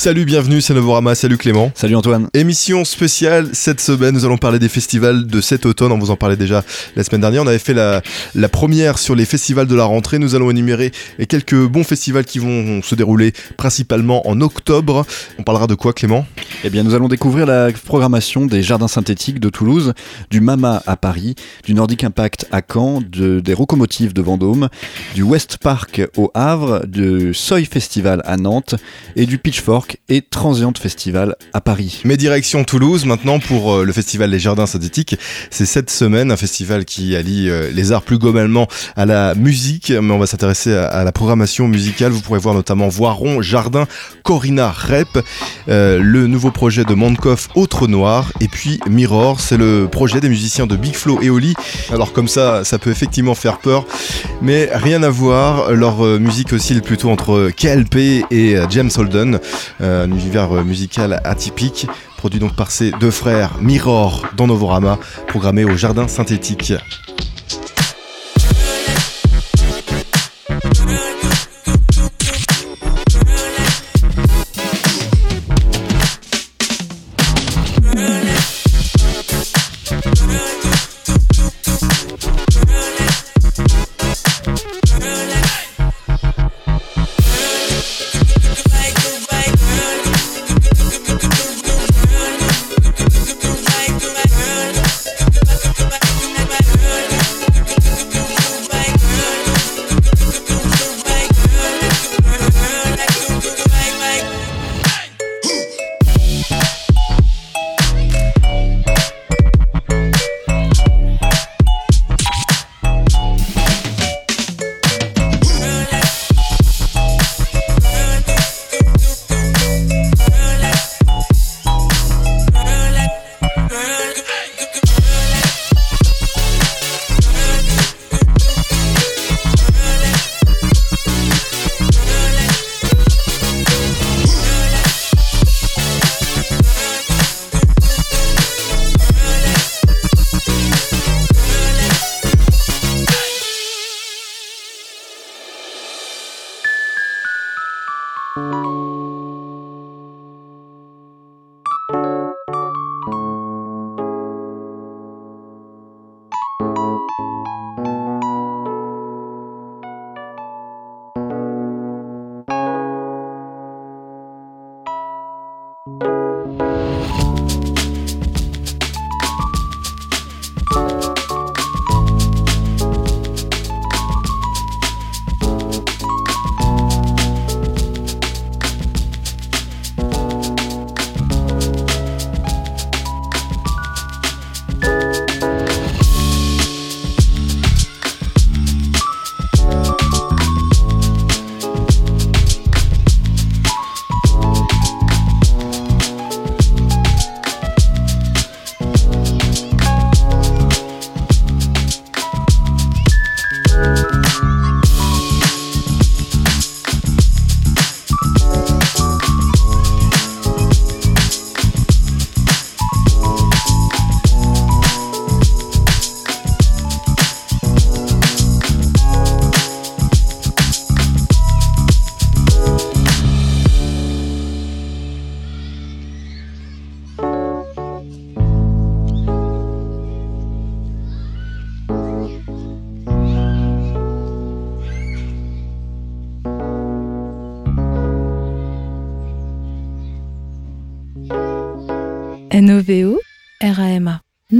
Salut, bienvenue, c'est Novorama, salut Clément. Salut Antoine. Émission spéciale cette semaine, nous allons parler des festivals de cet automne, on vous en parlait déjà la semaine dernière, on avait fait la, la première sur les festivals de la rentrée, nous allons énumérer quelques bons festivals qui vont se dérouler principalement en octobre. On parlera de quoi Clément? Eh bien nous allons découvrir la programmation des Jardins synthétiques de Toulouse, du Mama à Paris, du Nordic Impact à Caen, de, des Rocomotives de Vendôme, du West Park au Havre, du Soy Festival à Nantes et du Pitchfork et Transient Festival à Paris. Mais direction Toulouse maintenant pour euh, le festival Les Jardins Synthétiques. C'est cette semaine un festival qui allie euh, les arts plus globalement à la musique, mais on va s'intéresser à, la programmation musicale. Vous pourrez voir notamment Voiron, Jardin, Corina Rep, euh, le nouveau projet de Mandkoff Autre Noir, et puis Mirror, c'est le projet des musiciens de Big Flow et Oli. Alors comme ça, ça peut effectivement faire peur, mais rien à voir. Leur musique oscille plutôt entre KLP et James Holden. Euh, un univers euh, musical atypique, produit donc par ses deux frères Mirror dans Novorama, programmé au Jardin Synthétique.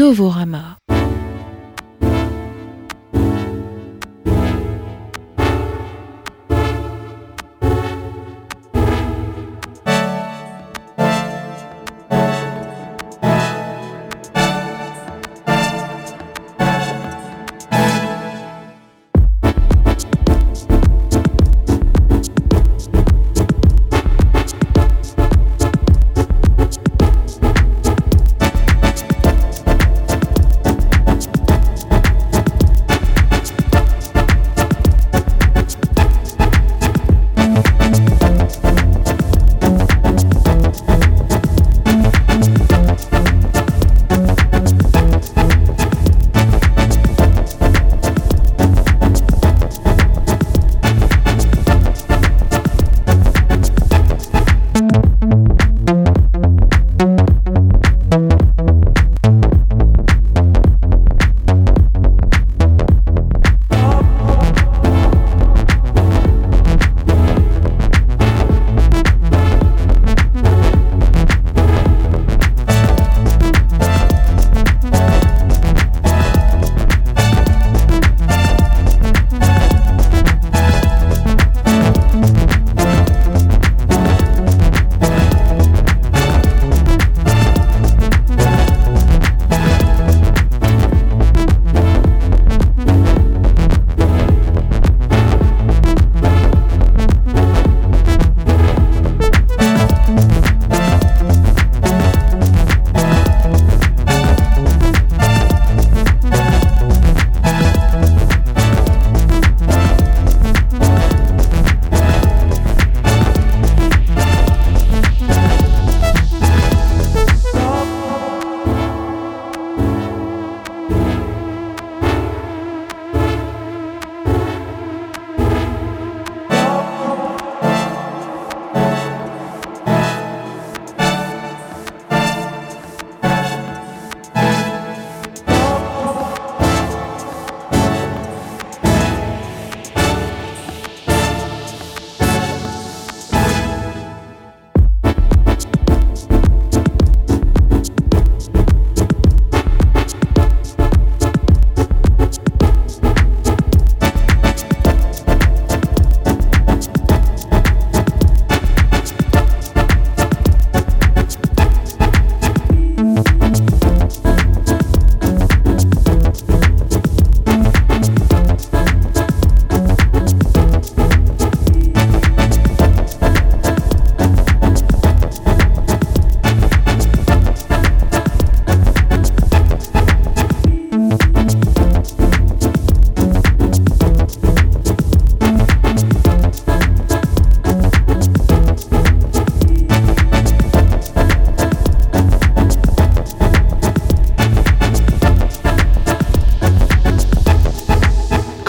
Novorama.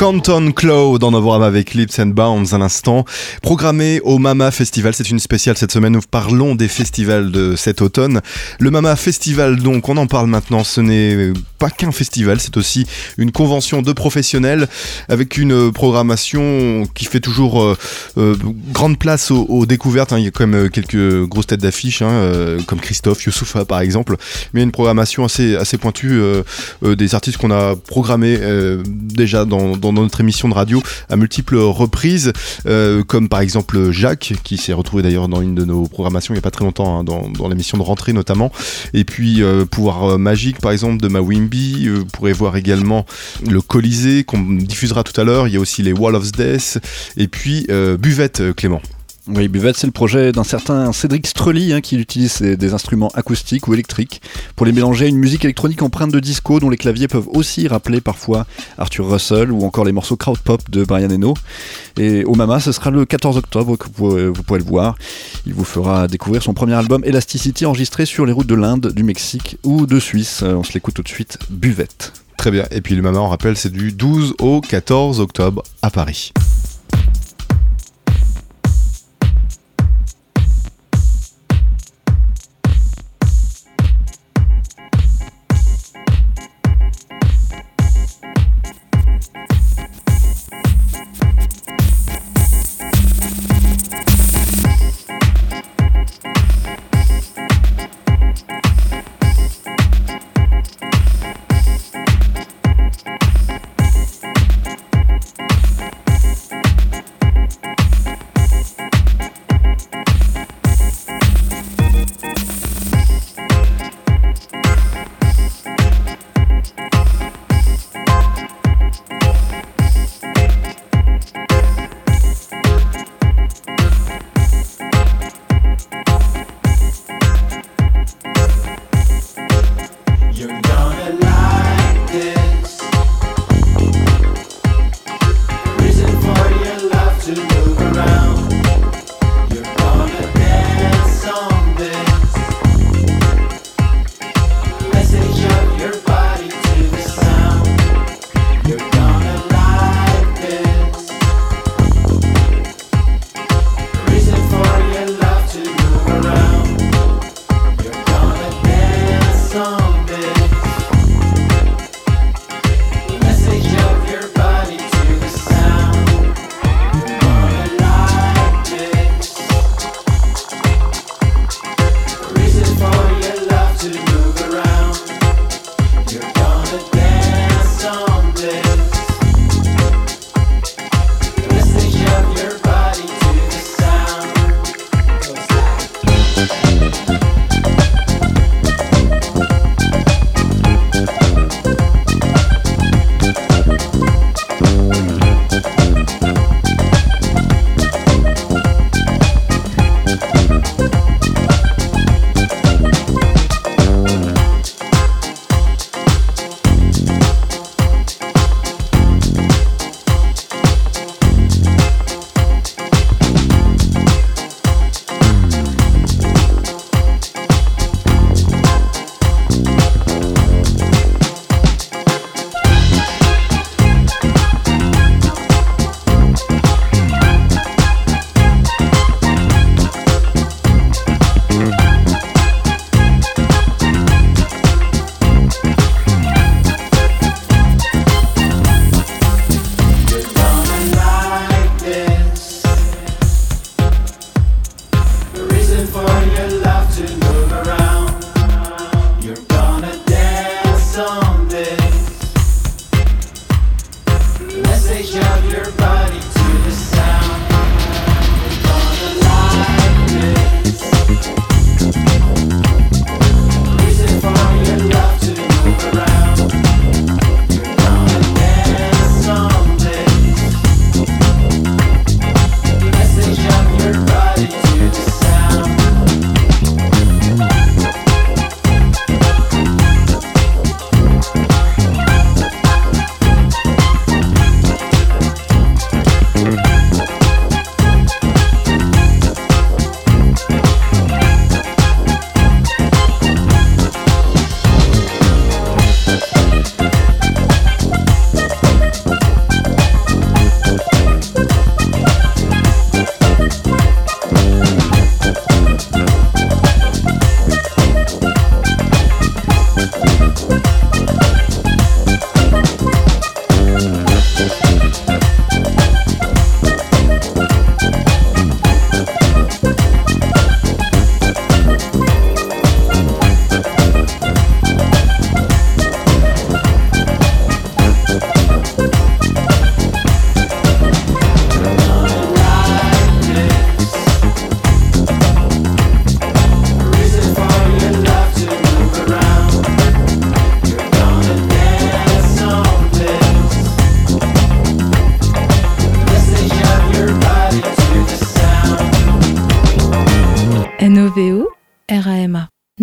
Canton Cloud dans Novorama avec Lips and Bounds à l'instant. Programmé au Mama Festival, c'est une spéciale cette semaine. Nous parlons des festivals de cet automne. Le Mama Festival, donc, on en parle maintenant. Ce n'est pas qu'un festival, c'est aussi une convention de professionnels avec une programmation qui fait toujours euh, euh, grande place aux, découvertes. Hein. Il y a quand même quelques grosses têtes d'affiche, hein, euh, comme Christophe, Youssoufa par exemple. Mais une programmation assez, assez pointue des artistes qu'on a programmés déjà dans notre émission de radio à multiples reprises, euh, comme par exemple Jacques, qui s'est retrouvé d'ailleurs dans une de nos programmations il n'y a pas très longtemps, hein, dans, dans l'émission de rentrée notamment. Et puis euh, Pouvoir Magique, par exemple, de Mawimbi. Euh, vous pourrez voir également le Colisée, qu'on diffusera tout à l'heure. Il y a aussi les Wall of Death. Et puis Buvette, Clément. Oui, Buvette, c'est le projet d'un certain Cédric Strelly hein, qui utilise des instruments acoustiques ou électriques pour les mélanger à une musique électronique empreinte de disco dont les claviers peuvent aussi rappeler parfois Arthur Russell ou encore les morceaux crowd pop de Brian Eno. Et au Mama, ce sera le 14 octobre que vous, vous pourrez le voir. Il vous fera découvrir son premier album Elasticity enregistré sur les routes de l'Inde, du Mexique ou de Suisse. On se l'écoute tout de suite, Buvette. Très bien. Et puis le Mama, on rappelle, c'est du 12 au 14 octobre à Paris.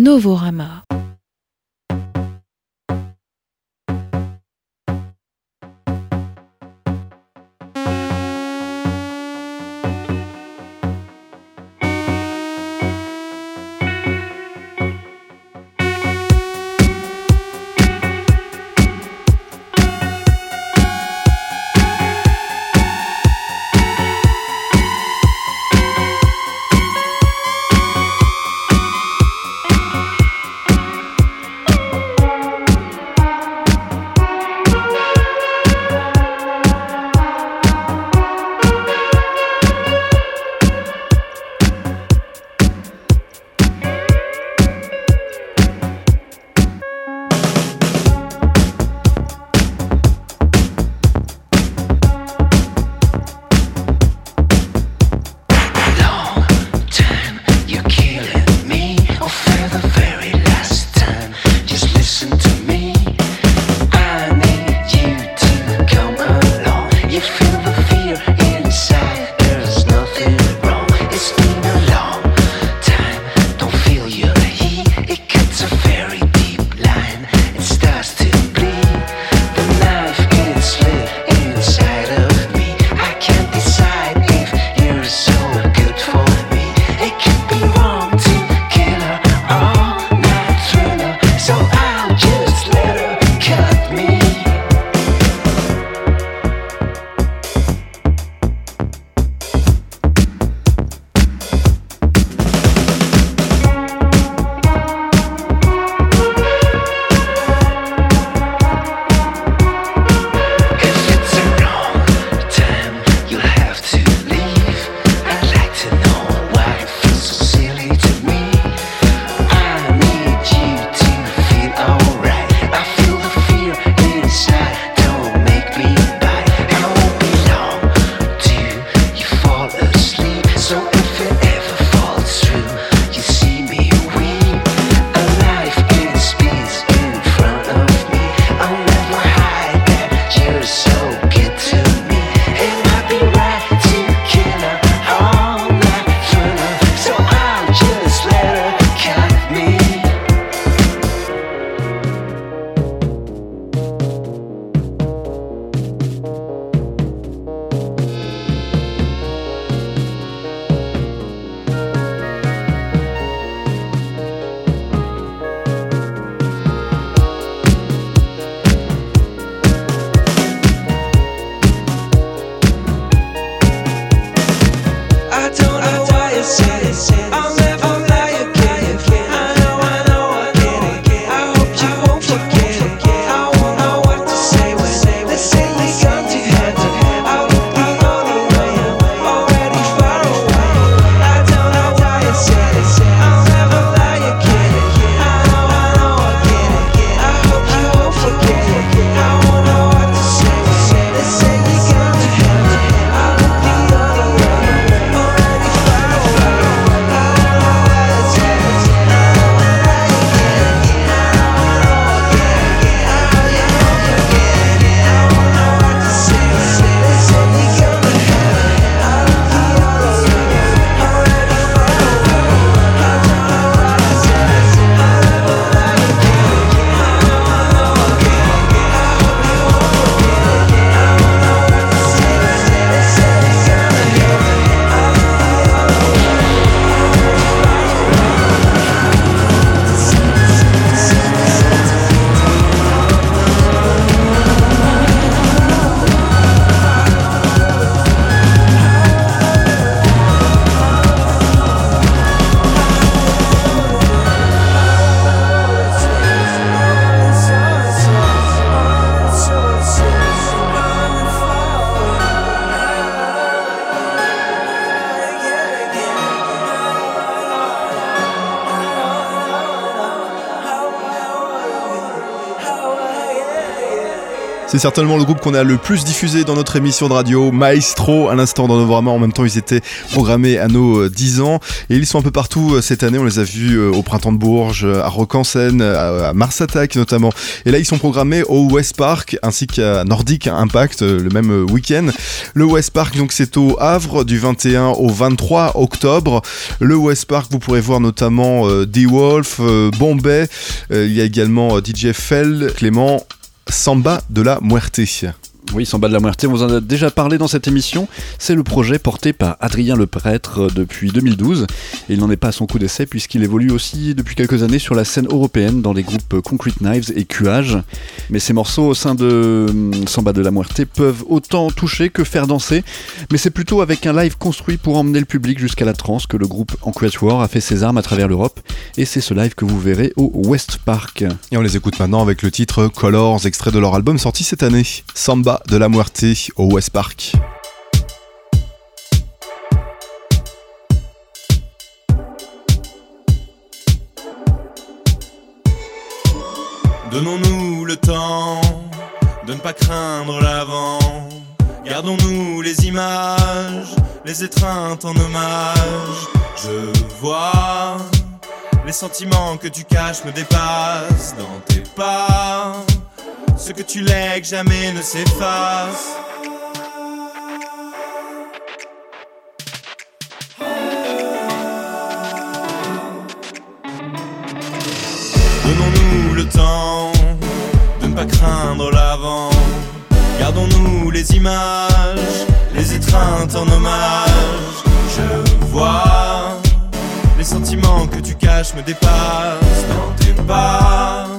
Novorama. C'est certainement le groupe qu'on a le plus diffusé dans notre émission de radio, Maestro, à l'instant dans Novorama. En même temps, ils étaient programmés à nos 10 euh, ans et ils sont un peu partout euh, cette année. On les a vus euh, au Printemps de Bourges, à Rock en Seine, à Mars Attack notamment. Et là, ils sont programmés au West Park ainsi qu'à Nordic Impact le même week-end. Le West Park, donc, c'est au Havre du 21 au 23 octobre. Le West Park, vous pourrez voir notamment D-Wolf, Bombay. il y a également DJ Fell, Clément Samba de la Muerte. Oui, Samba de la Muerte, on vous en a déjà parlé dans cette émission. C'est le projet porté par Adrien Le Prêtre euh, depuis 2012. Et il n'en est pas à son coup d'essai puisqu'il évolue aussi depuis quelques années sur la scène européenne dans les groupes Concrete Knives et Cuage. Mais ces morceaux au sein de hum, Samba de la Muerte peuvent autant toucher que faire danser. Mais c'est plutôt avec un live construit pour emmener le public jusqu'à la trance que le groupe En Quatuor a fait ses armes à travers l'Europe. Et c'est ce live que vous verrez au West Park. Et on les écoute maintenant avec le titre Colors, extrait de leur album sorti cette année. Samba de la Muerte au West Park. Donnons-nous le temps de ne pas craindre l'avant. Gardons-nous les images, les étreintes en hommage. Je vois les sentiments que tu caches me dépassent dans tes pas. Ce que tu lègues jamais ne s'efface. Donnons-nous le temps de ne pas craindre l'avant. Gardons-nous les images, les étreintes en hommage. Je vois les sentiments que tu caches me dépassent dans tes pas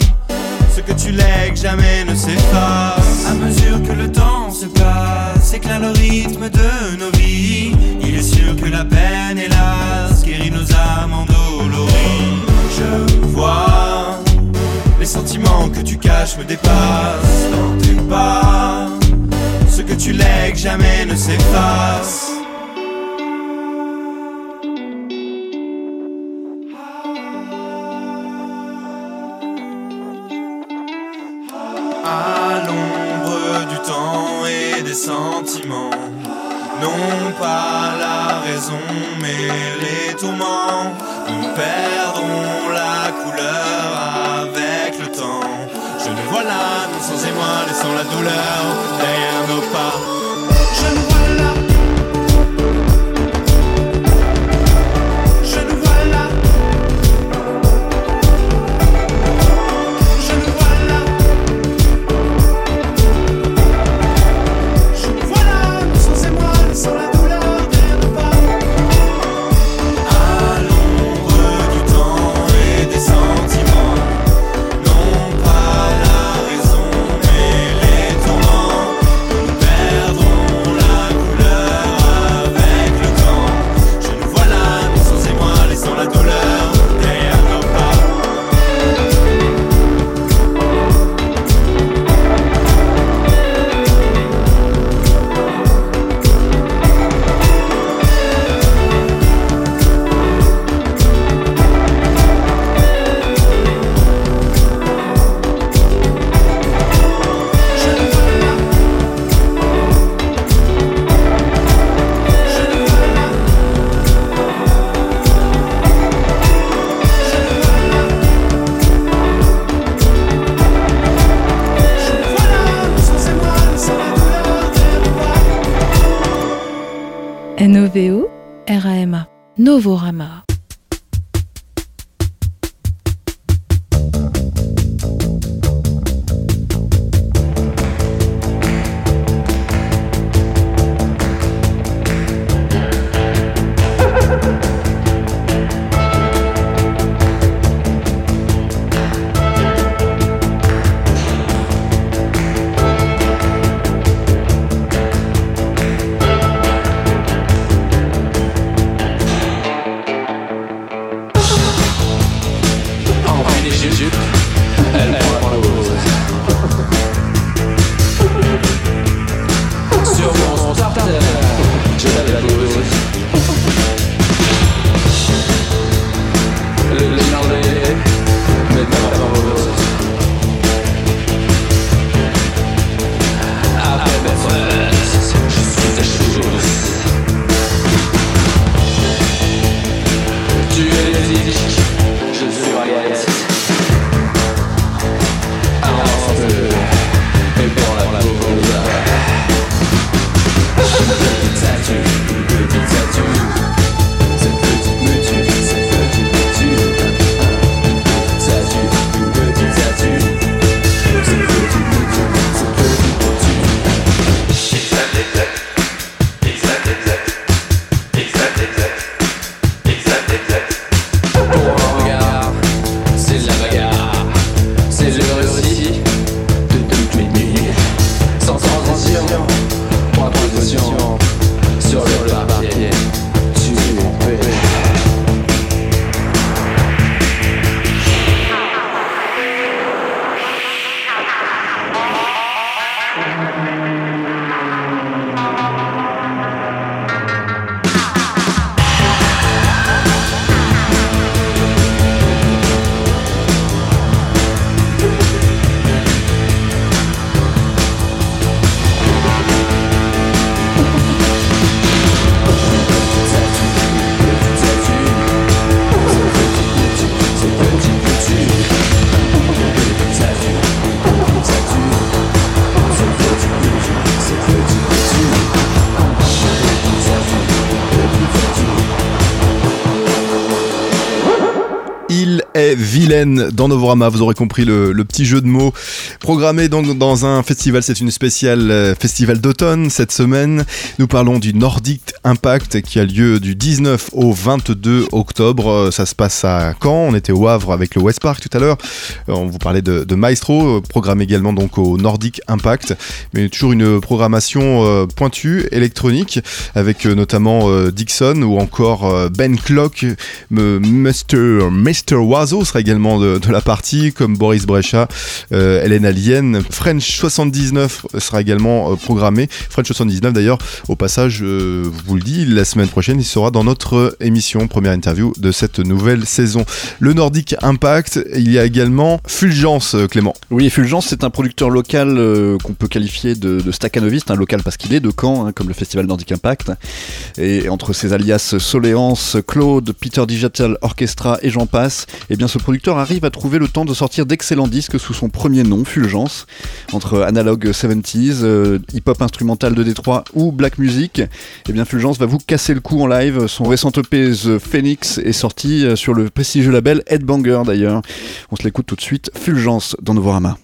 que tu lègues jamais ne s'efface. À mesure que le temps se passe, éclate le rythme de nos vies. Il est sûr que la peine, hélas, guérit nos âmes endolories. Je vois les sentiments que tu caches me dépassent dans tes pas. Ce que tu lègues jamais ne s'efface. Mais les tourments. Nous perdrons la couleur avec le temps. Je nous vois nous sans émoi, laissant la douleur Novorama. Dans Novorama. Vous aurez compris le, petit jeu de mots programmé donc dans un festival. C'est une spéciale euh, festival d'automne cette semaine. Nous parlons du Nordic Impact qui a lieu du 19 au 22 octobre. Euh, ça se passe à Caen. On était au Havre avec le West Park tout à l'heure. Euh, on vous parlait de, Maestro, programmé également donc au Nordic Impact, mais toujours une programmation pointue électronique avec notamment Dixon ou encore Ben Clock, Mr. Mr. Oiseau sera également de, la partie, comme Boris Brecha, euh, Hélène Alien. French 79 sera également euh, programmé. French 79 d'ailleurs, au passage, euh, vous le dis, la semaine prochaine, il sera dans notre émission, première interview de cette nouvelle saison. Le Nordic Impact, il y a également Fulgence, Clément. Oui, Fulgence, c'est un producteur local qu'on peut qualifier de, de un local parce qu'il est de Caen, hein, comme le festival Nordic Impact. Et entre ses alias Soléance, Claude, Peter Digital Orchestra et j'en passe, eh bien ce producteur arrive à trouver le temps de sortir d'excellents disques sous son premier nom, Fulgence, entre Analog 70s, euh, hip-hop instrumental de Détroit ou black music. Eh bien Fulgence va vous casser le coup en live. Son récent EP The Phoenix est sorti euh, sur le prestigieux label Headbanger d'ailleurs. On se l'écoute tout de suite, Fulgence dans Novorama.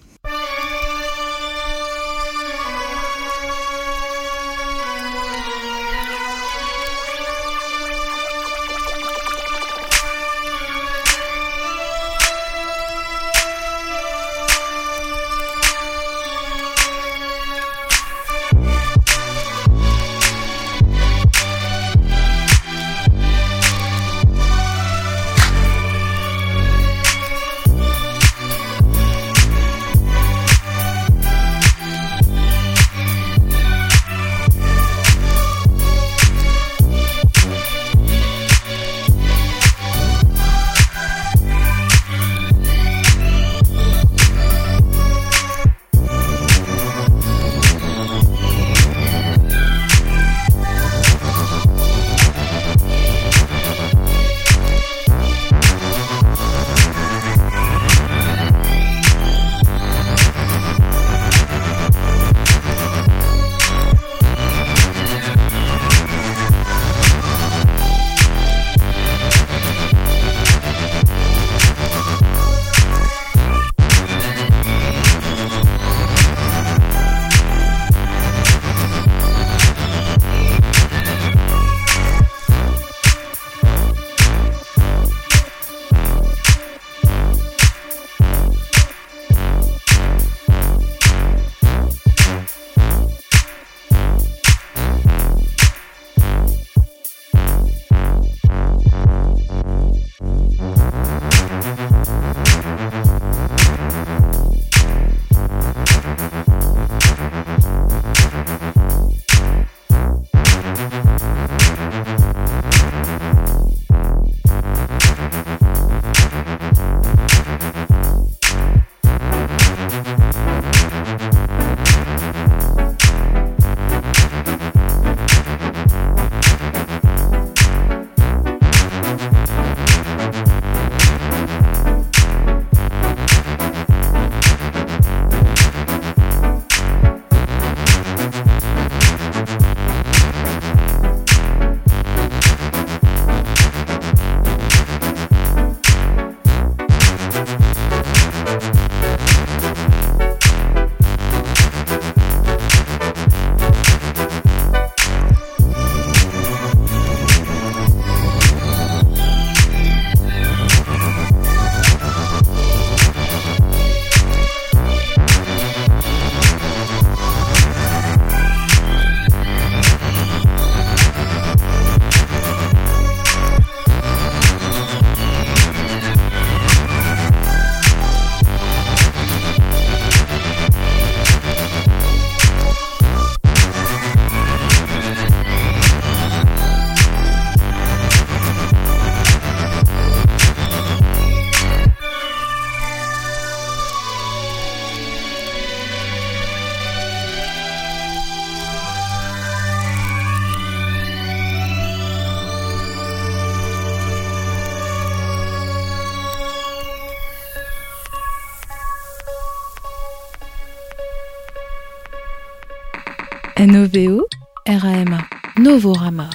NOVO, RAMA, Novorama.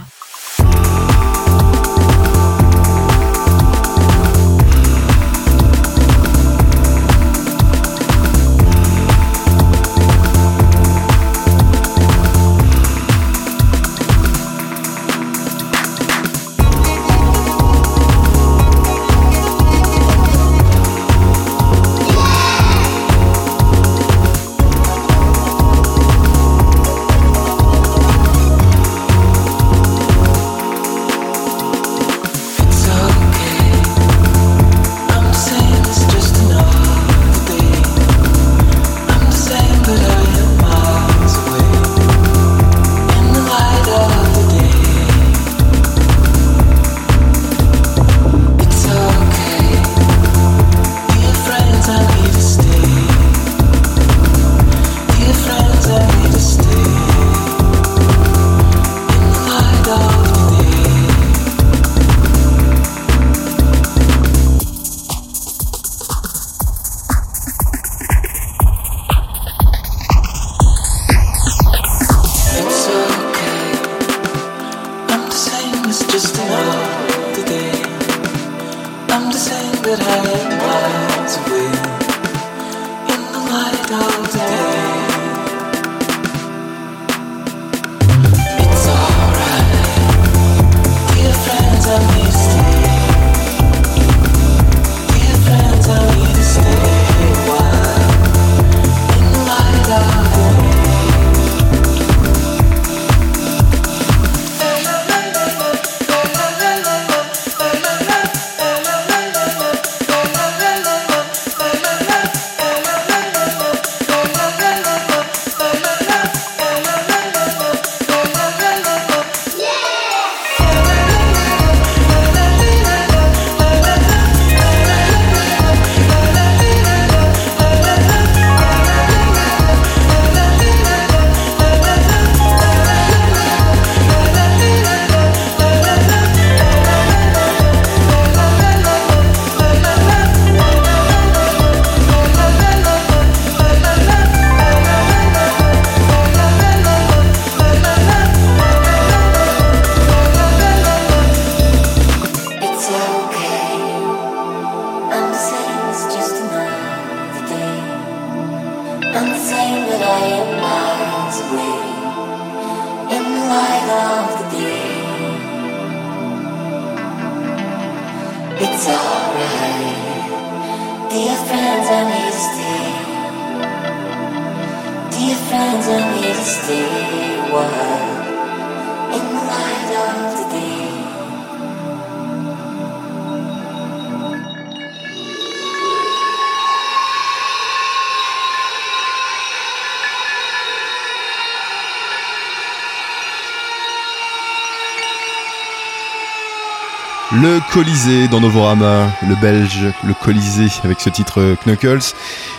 Colisée dans Novorama, le belge, le Colisée avec ce titre Knuckles.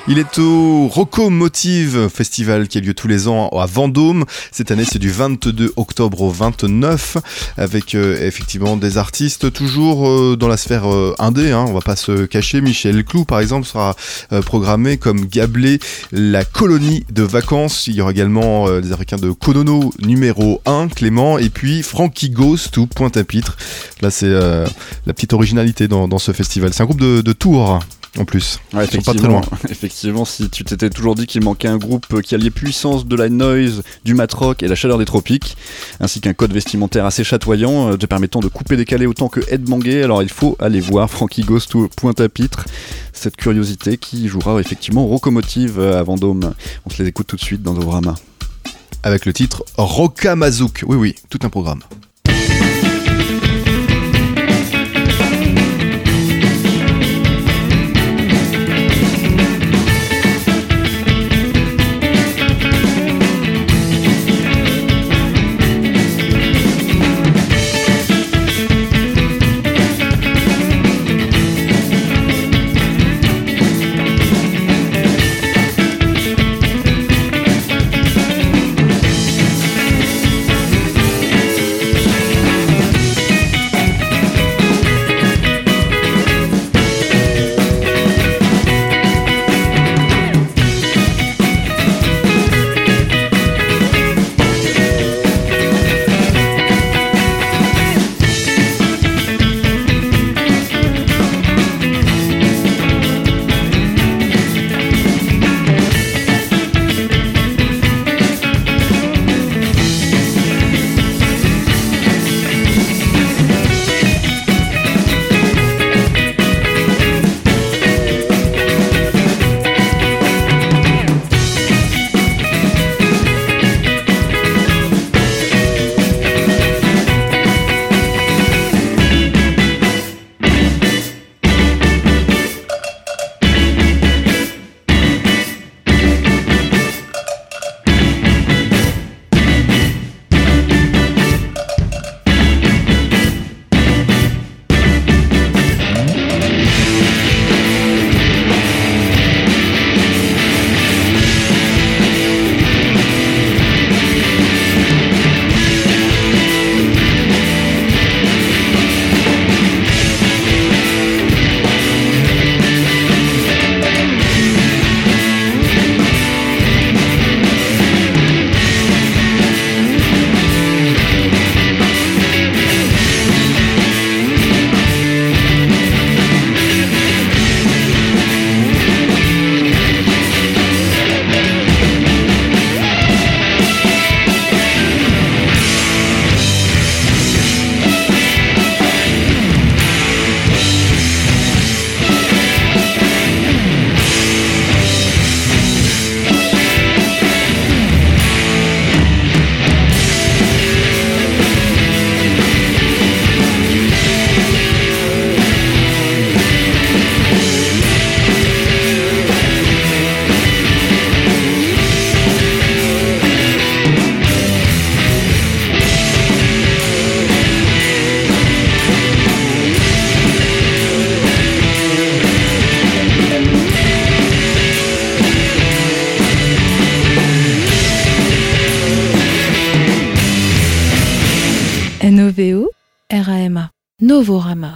Il est au Rocomotive Festival qui a lieu tous les ans à Vendôme. Cette année, c'est du 22 octobre au 29 avec euh, effectivement des artistes toujours euh, dans la sphère euh, indé. Hein, on va pas se cacher. Michel Clou, par exemple, sera programmé comme Gablé, la colonie de vacances. Il y aura également des Africains de Konono numéro 1, Clément, et puis Frankie Ghost ou Pointe-à-Pitre. Là, c'est la petite originalité dans, ce festival. C'est un groupe de tours en plus. Ouais, effectivement, pas très loin. effectivement, si tu t'étais toujours dit qu'il manquait un groupe qui alliait puissance de la noise, du matrock et la chaleur des tropiques, ainsi qu'un code vestimentaire assez chatoyant, euh, te permettant de couper décaler autant que Ed Manguet, alors il faut aller voir Frankie Ghost ou Pointe-à-Pitre, cette curiosité qui jouera effectivement Rocomotive à Vendôme. On se les écoute tout de suite dans Novorama. Avec le titre Rocamazouk. Oui, oui, tout un programme. Novorama.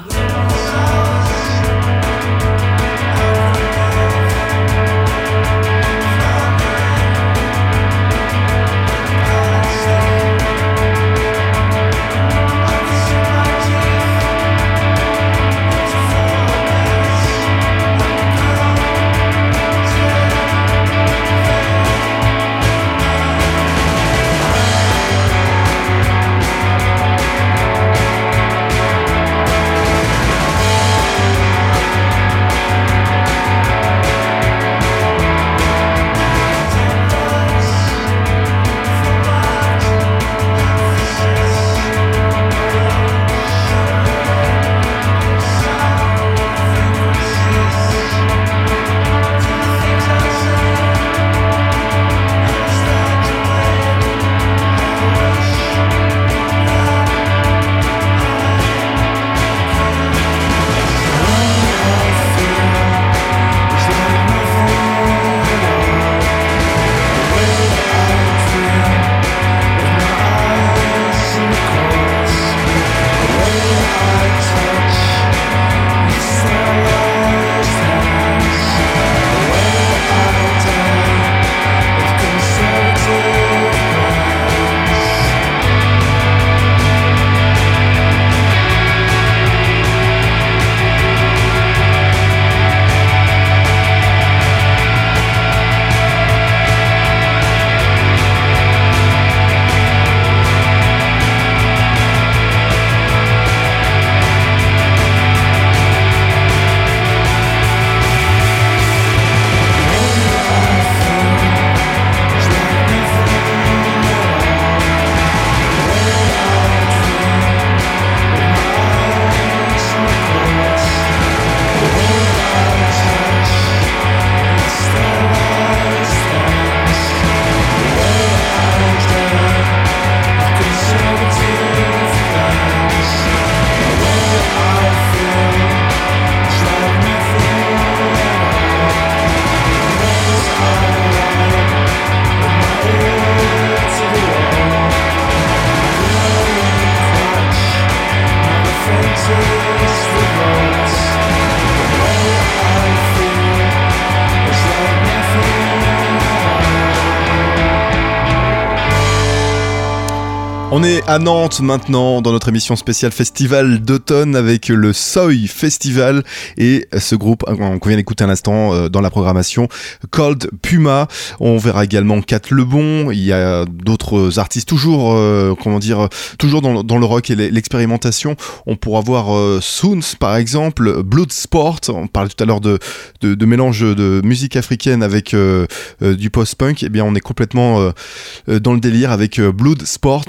On est à Nantes maintenant dans notre émission spéciale festival d'automne avec le Soy Festival et ce groupe qu'on vient d'écouter un instant euh, dans la programmation Cold Puma. On verra également Kat Lebon. Il y a d'autres artistes toujours, euh, comment dire, toujours dans, le rock et l'expérimentation. On pourra voir euh, Soons par exemple, Blood Sport. On parlait tout à l'heure de, de, mélange de musique africaine avec euh, du post-punk. Eh bien, on est complètement dans le délire avec Blood Sport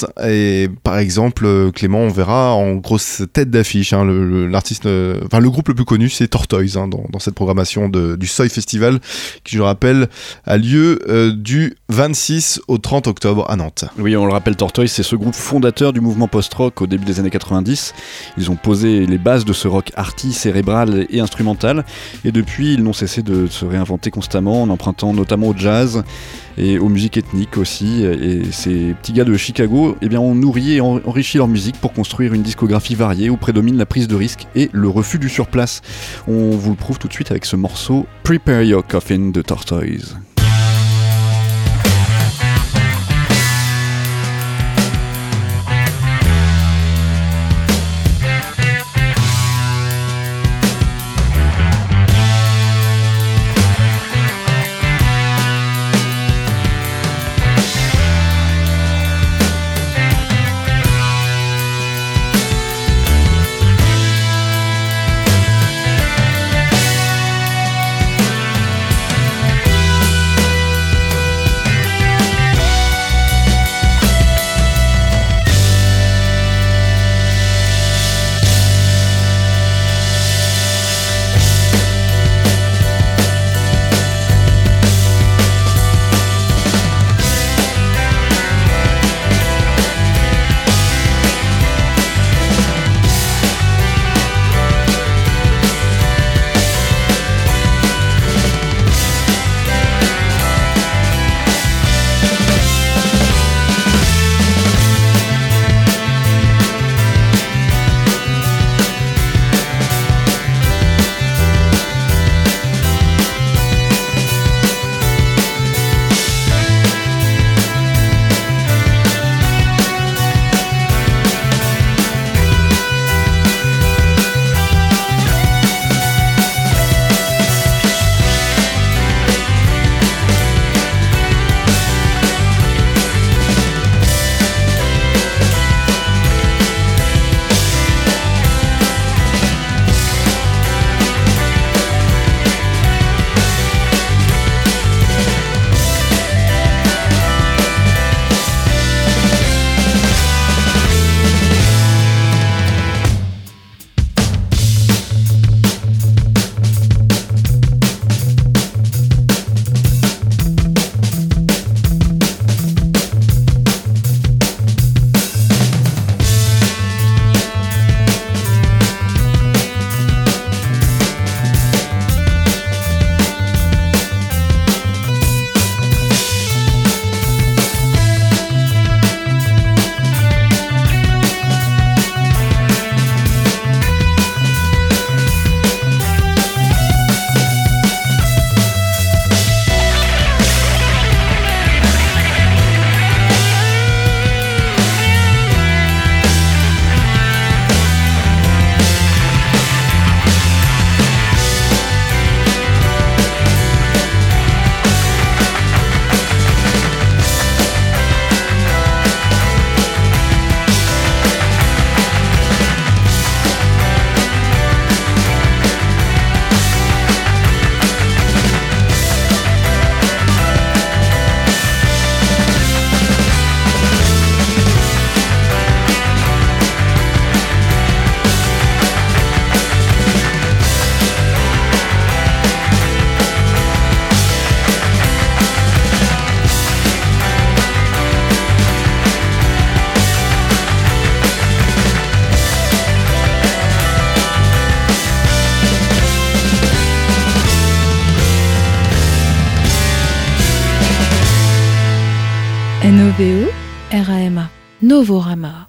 par exemple, euh, Clément, on verra en grosse tête d'affiche, hein, l'artiste, euh, enfin le groupe le plus connu, c'est Tortoise hein, dans, cette programmation du Soy Festival, qui je rappelle a lieu euh, du 26 au 30 octobre à Nantes. Oui, on le rappelle, Tortoise, c'est ce groupe fondateur du mouvement post-rock au début des années 90. Ils ont posé les bases de ce rock arty, cérébral et instrumental, et depuis, ils n'ont cessé de se réinventer constamment en empruntant notamment au jazz et aux musiques ethniques aussi. Et ces petits gars de Chicago eh bien, ont nourri et enrichi leur musique pour construire une discographie variée où prédomine la prise de risque et le refus du surplace. On vous le prouve tout de suite avec ce morceau Prepare Your Coffin de Tortoise. Novorama.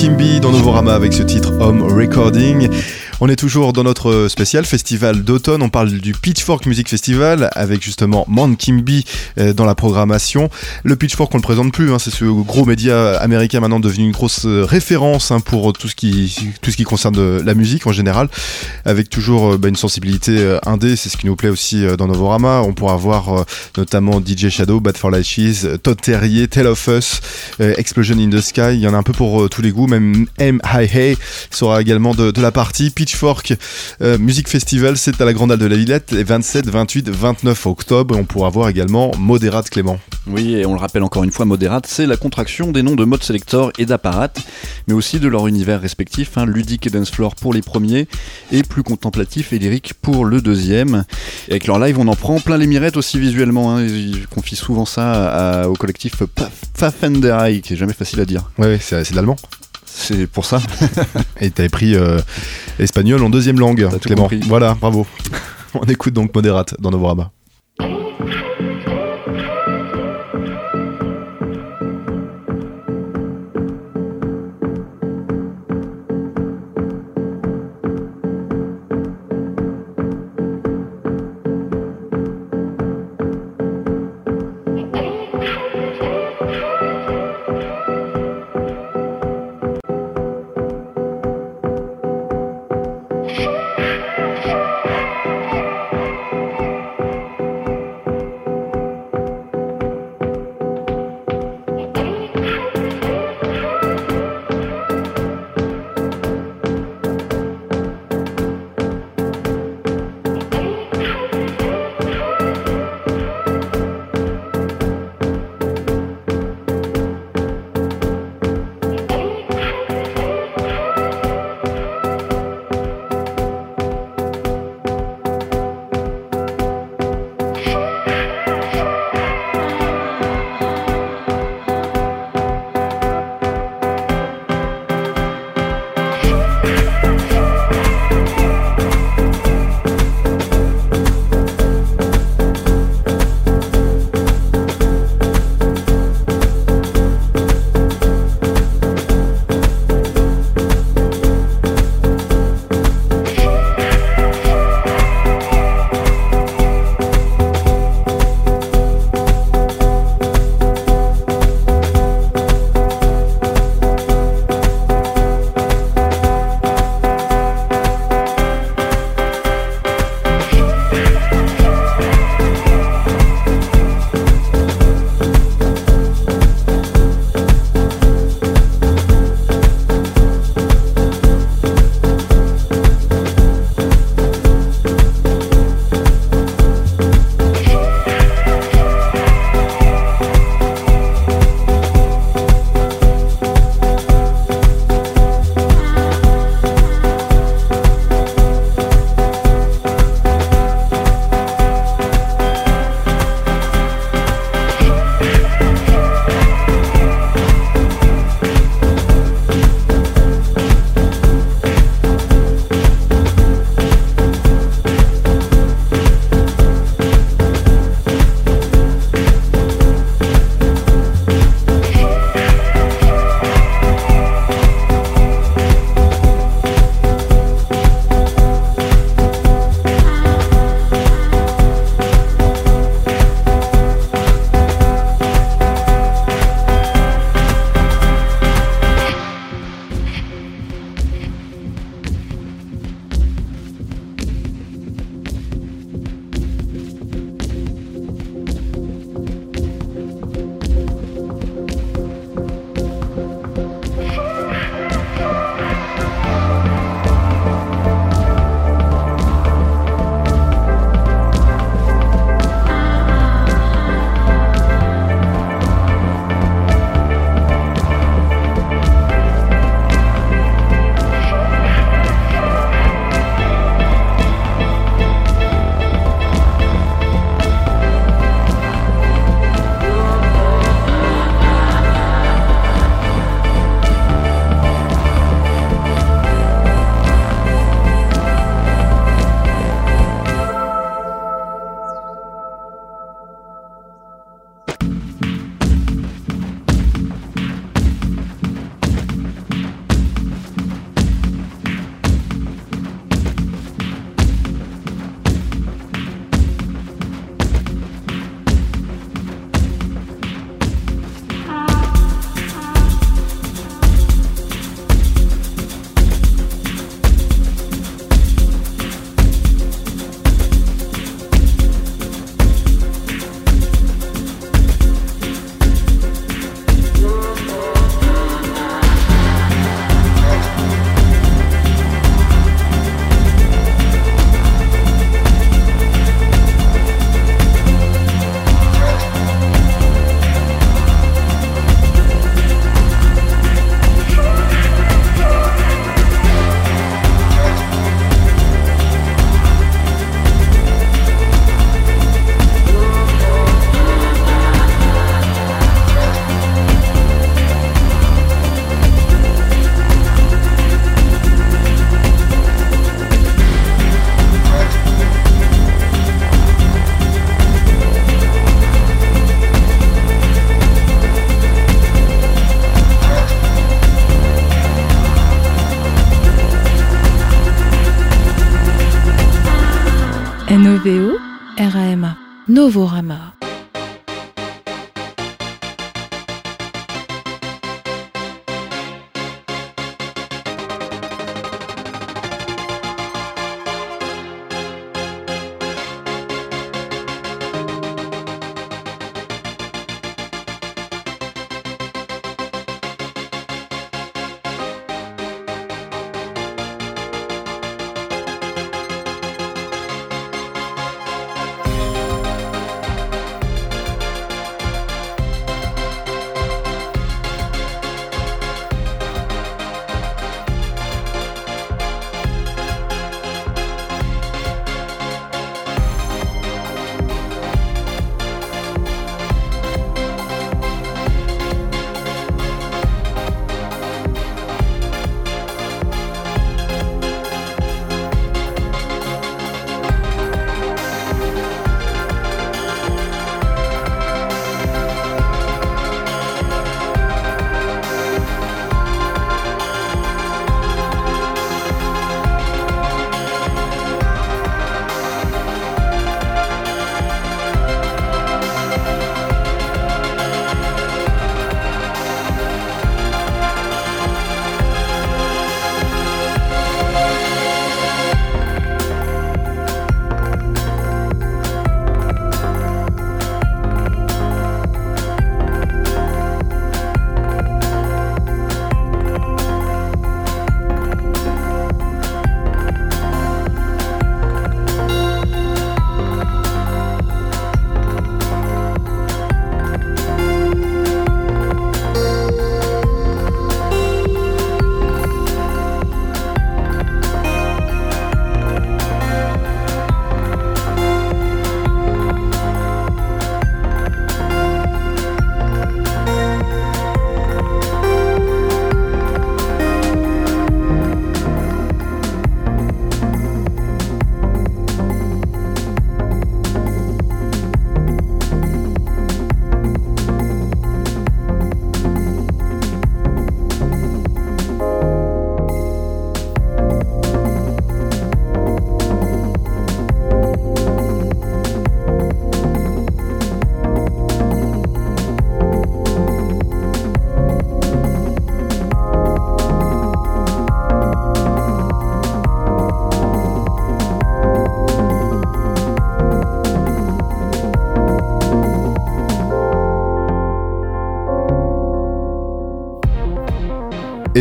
Kimby dans Novorama avec ce titre Home Recording. On est toujours dans notre spécial festival d'automne. On parle du Pitchfork Music Festival avec justement Man Kimby euh, dans la programmation. Le Pitchfork, on le présente plus. Hein, c'est ce gros média américain maintenant devenu une grosse euh, référence hein, pour tout ce qui tout ce qui concerne euh, la musique en général, avec toujours bah, une sensibilité indé. C'est ce qui nous plaît aussi dans Novorama. On pourra voir notamment DJ Shadow, Bad for Cheese, Todd Terrier, Tell of Us, Explosion in the Sky. Il y en a un peu pour tous les goûts. Même M High Hey sera également de la partie. Pitchfork euh, Music Festival, c'est à la Grande Halle de la Villette les 27, 28, 29 octobre. on pourra voir également Moderate Clément. Oui, et on le rappelle encore une fois, Moderate, c'est la contraction des noms de Mode Selector et d'Apparat, mais aussi de leur univers respectif, hein, ludique et dance floor pour les premiers, et plus contemplatif et lyrique pour le deuxième. Et avec leur live, on en prend plein les mirettes aussi visuellement. Hein, ils confient souvent ça au collectif Pfaffenderei, qui est jamais facile à dire. Ouais, c'est l'allemand. C'est pour ça. Et t'avais pris euh, espagnol en deuxième langue, Clément. Voilà, bravo. On écoute donc Modérate dans. Novorama.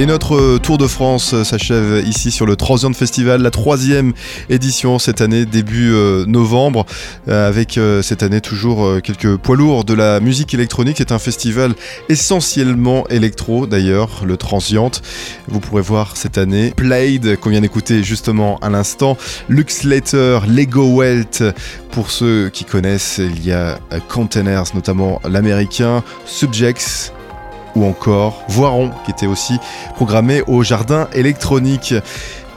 Notre euh, Tour de France euh, s'achève ici sur le Transiant Festival, la troisième édition cette année, début euh, novembre, avec cette année toujours quelques poids lourds de la musique électronique. C'est un festival essentiellement électro d'ailleurs, le Transient. Vous pourrez voir cette année Played, qu'on vient d'écouter justement à l'instant, Lux Later, Lego Welt. Pour ceux qui connaissent, il y a Containers, notamment l'américain, Subjects, ou encore Voiron, qui était aussi programmé au Jardin électronique.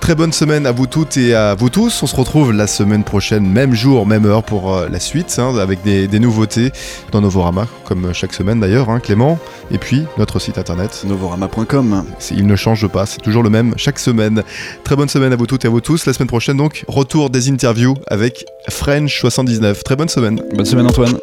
Très bonne semaine à vous toutes et à vous tous. On se retrouve la semaine prochaine, même jour, même heure pour euh, la suite, hein, avec des, nouveautés dans Novorama, comme chaque semaine d'ailleurs, hein, Clément. Et puis notre site internet. Novorama.com. Il ne change pas, c'est toujours le même chaque semaine. Très bonne semaine à vous toutes et à vous tous. La semaine prochaine, donc, retour des interviews avec French79. Très bonne semaine. Bonne semaine, Antoine.